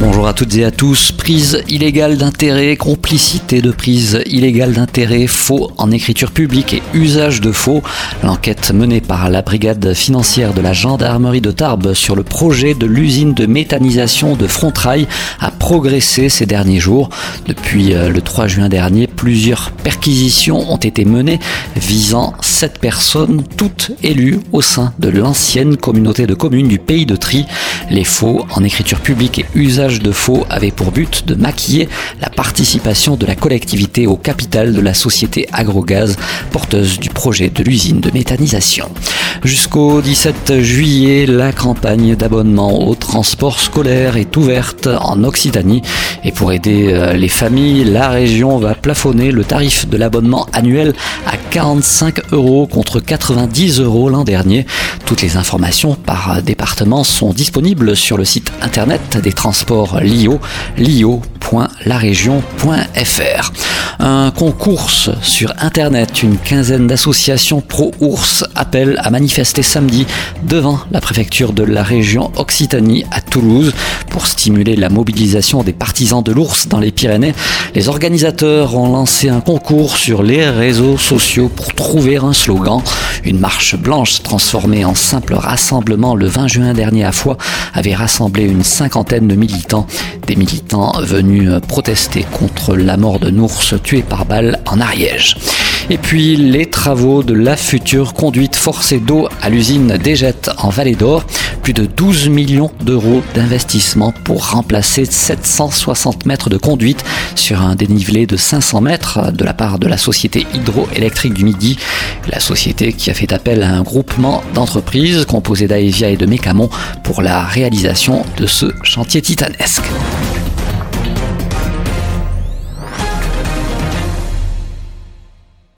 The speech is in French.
Bonjour à toutes et à tous. Prise illégale d'intérêt, complicité de prise illégale d'intérêt, faux en écriture publique et usage de faux. L'enquête menée par la brigade financière de la gendarmerie de Tarbes sur le projet de l'usine de méthanisation de Frontrail a progressé ces derniers jours. Depuis euh, le 3 juin dernier, plusieurs perquisitions ont été menées visant sept personnes, toutes élues au sein de l'ancienne communauté de communes du pays de Tri. Les faux en écriture publique et usage de faux avait pour but de maquiller la participation de la collectivité au capital de la société Agrogaz, porteuse du projet de l'usine de méthanisation. Jusqu'au 17 juillet, la campagne d'abonnement au transport scolaire est ouverte en Occitanie et pour aider euh, les familles, la région va plafonner le tarif de l'abonnement annuel à 45 euros contre 90 euros l'an dernier. Toutes les informations par département sont disponibles sur le site internet des transports LIO, lio.larégion.fr. Un concours sur internet, une quinzaine d'associations pro-ours appellent à manifester samedi devant la préfecture de la région Occitanie à Toulouse pour stimuler la mobilisation des partisans de l'ours dans les Pyrénées. Les organisateurs ont lancé un concours sur les réseaux sociaux pour trouver un slogan. Une marche blanche transformée en simple rassemblement le 20 juin dernier à Foix avait rassemblé une cinquantaine de militants. Des militants venus protester contre la mort d'un ours par balle en Ariège. Et puis les travaux de la future conduite forcée d'eau à l'usine Dégette en Vallée d'Or. Plus de 12 millions d'euros d'investissement pour remplacer 760 mètres de conduite sur un dénivelé de 500 mètres de la part de la société hydroélectrique du Midi. La société qui a fait appel à un groupement d'entreprises composé d'Aevia et de Mécamon pour la réalisation de ce chantier titanesque.